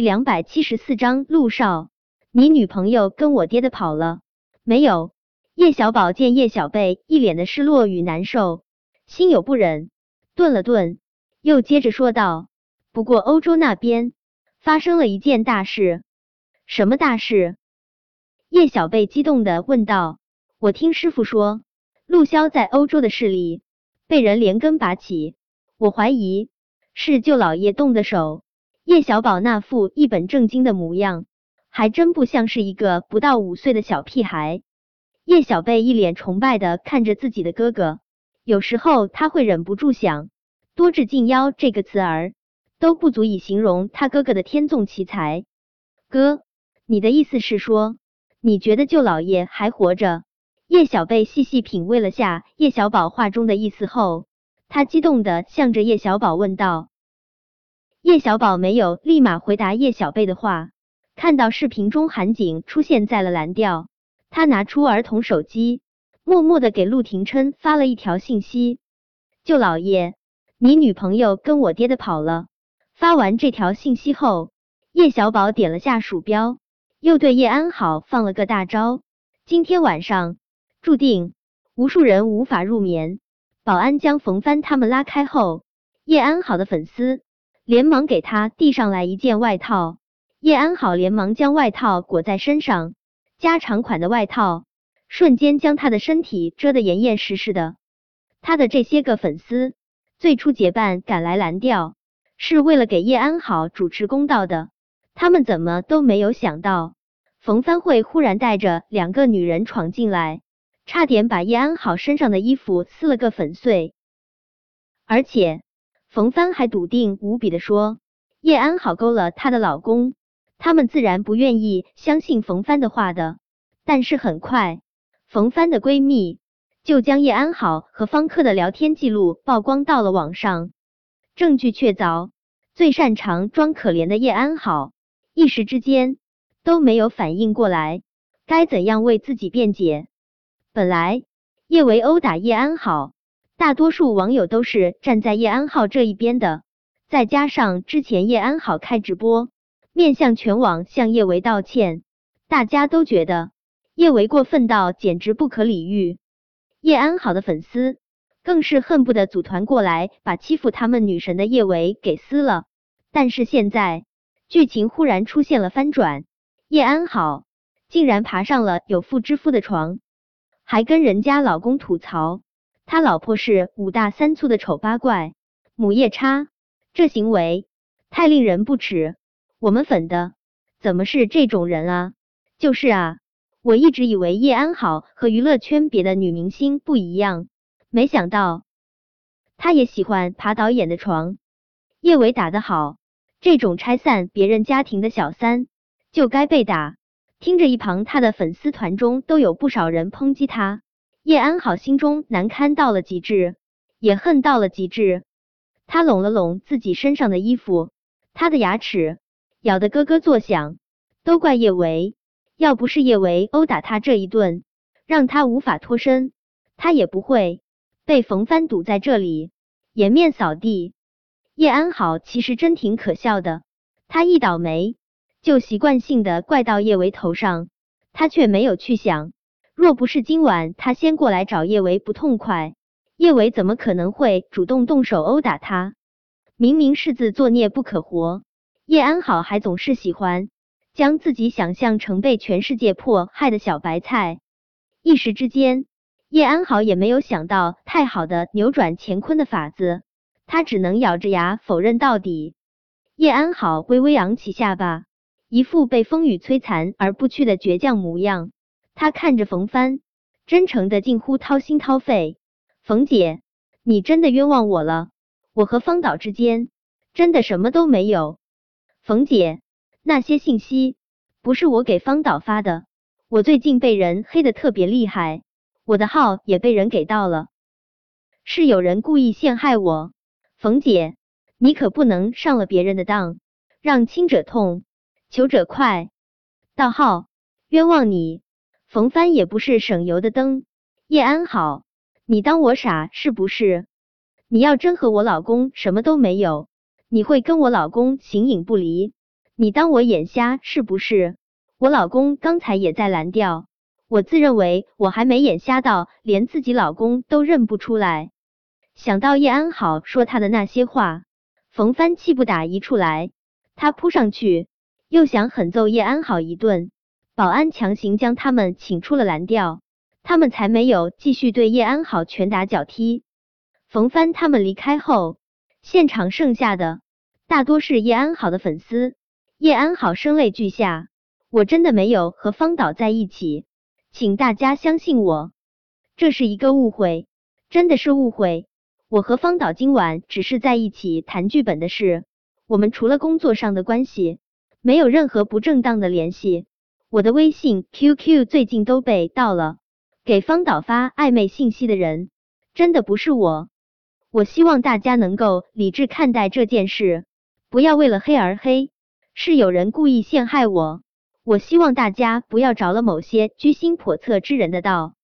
两百七十四章，陆少，你女朋友跟我爹的跑了没有？叶小宝见叶小贝一脸的失落与难受，心有不忍，顿了顿，又接着说道：“不过欧洲那边发生了一件大事，什么大事？”叶小贝激动的问道：“我听师傅说，陆骁在欧洲的势力被人连根拔起，我怀疑是舅老爷动的手。”叶小宝那副一本正经的模样，还真不像是一个不到五岁的小屁孩。叶小贝一脸崇拜的看着自己的哥哥，有时候他会忍不住想，多智近妖这个词儿都不足以形容他哥哥的天纵奇才。哥，你的意思是说，你觉得舅老爷还活着？叶小贝细细品味了下叶小宝话中的意思后，他激动的向着叶小宝问道。叶小宝没有立马回答叶小贝的话，看到视频中韩景出现在了蓝调，他拿出儿童手机，默默的给陆廷琛发了一条信息：“舅老爷，你女朋友跟我爹的跑了。”发完这条信息后，叶小宝点了下鼠标，又对叶安好放了个大招：“今天晚上注定无数人无法入眠。”保安将冯帆他们拉开后，叶安好的粉丝。连忙给他递上来一件外套，叶安好连忙将外套裹在身上，加长款的外套瞬间将他的身体遮得严严实实的。他的这些个粉丝最初结伴赶来蓝调，是为了给叶安好主持公道的，他们怎么都没有想到，冯帆会忽然带着两个女人闯进来，差点把叶安好身上的衣服撕了个粉碎，而且。冯帆还笃定无比的说：“叶安好勾了她的老公，他们自然不愿意相信冯帆的话的。但是很快，冯帆的闺蜜就将叶安好和方克的聊天记录曝光到了网上，证据确凿。最擅长装可怜的叶安好一时之间都没有反应过来，该怎样为自己辩解。本来叶维殴打叶安好。”大多数网友都是站在叶安好这一边的，再加上之前叶安好开直播，面向全网向叶维道歉，大家都觉得叶维过分到简直不可理喻。叶安好的粉丝更是恨不得组团过来把欺负他们女神的叶维给撕了。但是现在剧情忽然出现了翻转，叶安好竟然爬上了有妇之夫的床，还跟人家老公吐槽。他老婆是五大三粗的丑八怪，母夜叉，这行为太令人不齿。我们粉的怎么是这种人啊？就是啊，我一直以为叶安好和娱乐圈别的女明星不一样，没想到她也喜欢爬导演的床。叶伟打得好，这种拆散别人家庭的小三就该被打。听着，一旁他的粉丝团中都有不少人抨击他。叶安好心中难堪到了极致，也恨到了极致。他拢了拢自己身上的衣服，他的牙齿咬得咯咯作响。都怪叶维，要不是叶维殴打他这一顿，让他无法脱身，他也不会被冯帆堵在这里颜面扫地。叶安好其实真挺可笑的，他一倒霉就习惯性的怪到叶维头上，他却没有去想。若不是今晚他先过来找叶维不痛快，叶维怎么可能会主动动手殴打他？明明是自作孽不可活，叶安好还总是喜欢将自己想象成被全世界迫害的小白菜。一时之间，叶安好也没有想到太好的扭转乾坤的法子，他只能咬着牙否认到底。叶安好微微昂起下巴，一副被风雨摧残而不屈的倔强模样。他看着冯帆，真诚的近乎掏心掏肺。冯姐，你真的冤枉我了，我和方导之间真的什么都没有。冯姐，那些信息不是我给方导发的，我最近被人黑的特别厉害，我的号也被人给盗了，是有人故意陷害我。冯姐，你可不能上了别人的当，让亲者痛，求者快，盗号，冤枉你。冯帆也不是省油的灯，叶安好，你当我傻是不是？你要真和我老公什么都没有，你会跟我老公形影不离？你当我眼瞎是不是？我老公刚才也在蓝调，我自认为我还没眼瞎到连自己老公都认不出来。想到叶安好说他的那些话，冯帆气不打一处来，他扑上去又想狠揍叶安好一顿，保安强行将他们请出了蓝调，他们才没有继续对叶安好拳打脚踢。冯帆他们离开后，现场剩下的大多是叶安好的粉丝。叶安好声泪俱下，我真的没有和方导在一起，请大家相信我，这是一个误会，真的是误会。我和方导今晚只是在一起谈剧本的事，我们除了工作上的关系，没有任何不正当的联系。我的微信、QQ 最近都被盗了，给方导发暧昧信息的人真的不是我。我希望大家能够理智看待这件事，不要为了黑而黑。是有人故意陷害我，我希望大家不要着了某些居心叵测之人的道。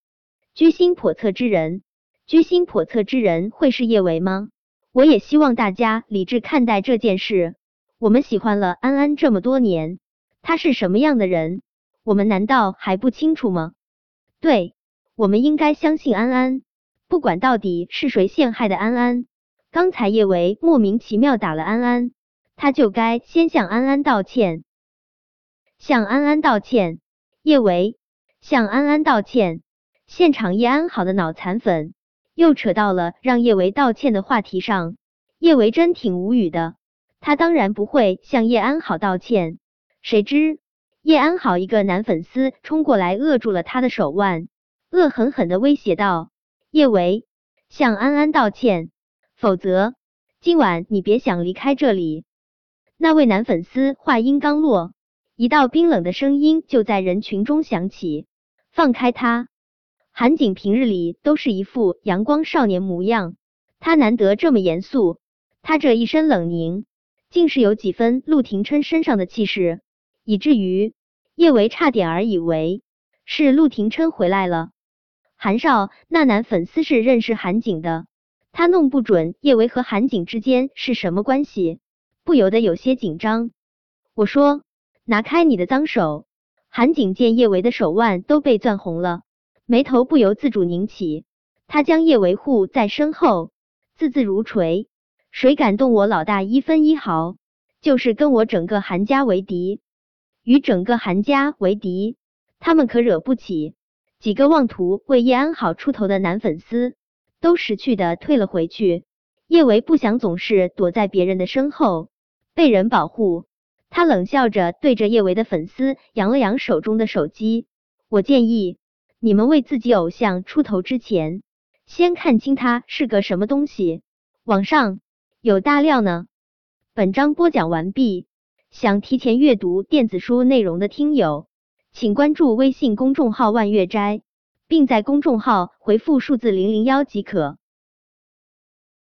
居心叵测之人，居心叵测之人会是叶维吗？我也希望大家理智看待这件事。我们喜欢了安安这么多年，他是什么样的人，我们难道还不清楚吗？对，我们应该相信安安，不管到底是谁陷害的安安。刚才叶维莫名其妙打了安安。他就该先向安安道歉，向安安道歉。叶维向安安道歉。现场叶安好的脑残粉又扯到了让叶维道歉的话题上，叶维真挺无语的。他当然不会向叶安好道歉，谁知叶安好一个男粉丝冲过来扼住了他的手腕，恶狠狠的威胁道：“叶维，向安安道歉，否则今晚你别想离开这里。”那位男粉丝话音刚落，一道冰冷的声音就在人群中响起：“放开他！”韩景平日里都是一副阳光少年模样，他难得这么严肃。他这一身冷凝，竟是有几分陆廷琛身上的气势，以至于叶维差点儿以为是陆廷琛回来了。韩少那男粉丝是认识韩景的，他弄不准叶维和韩景之间是什么关系。不由得有些紧张。我说：“拿开你的脏手！”韩景见叶维的手腕都被攥红了，眉头不由自主拧起。他将叶维护在身后，字字如锤。谁敢动我老大一分一毫，就是跟我整个韩家为敌。与整个韩家为敌，他们可惹不起。几个妄图为叶安好出头的男粉丝，都识趣的退了回去。叶维不想总是躲在别人的身后。被人保护，他冷笑着对着叶维的粉丝扬了扬手中的手机。我建议你们为自己偶像出头之前，先看清他是个什么东西。网上有大料呢。本章播讲完毕。想提前阅读电子书内容的听友，请关注微信公众号万月斋，并在公众号回复数字零零幺即可。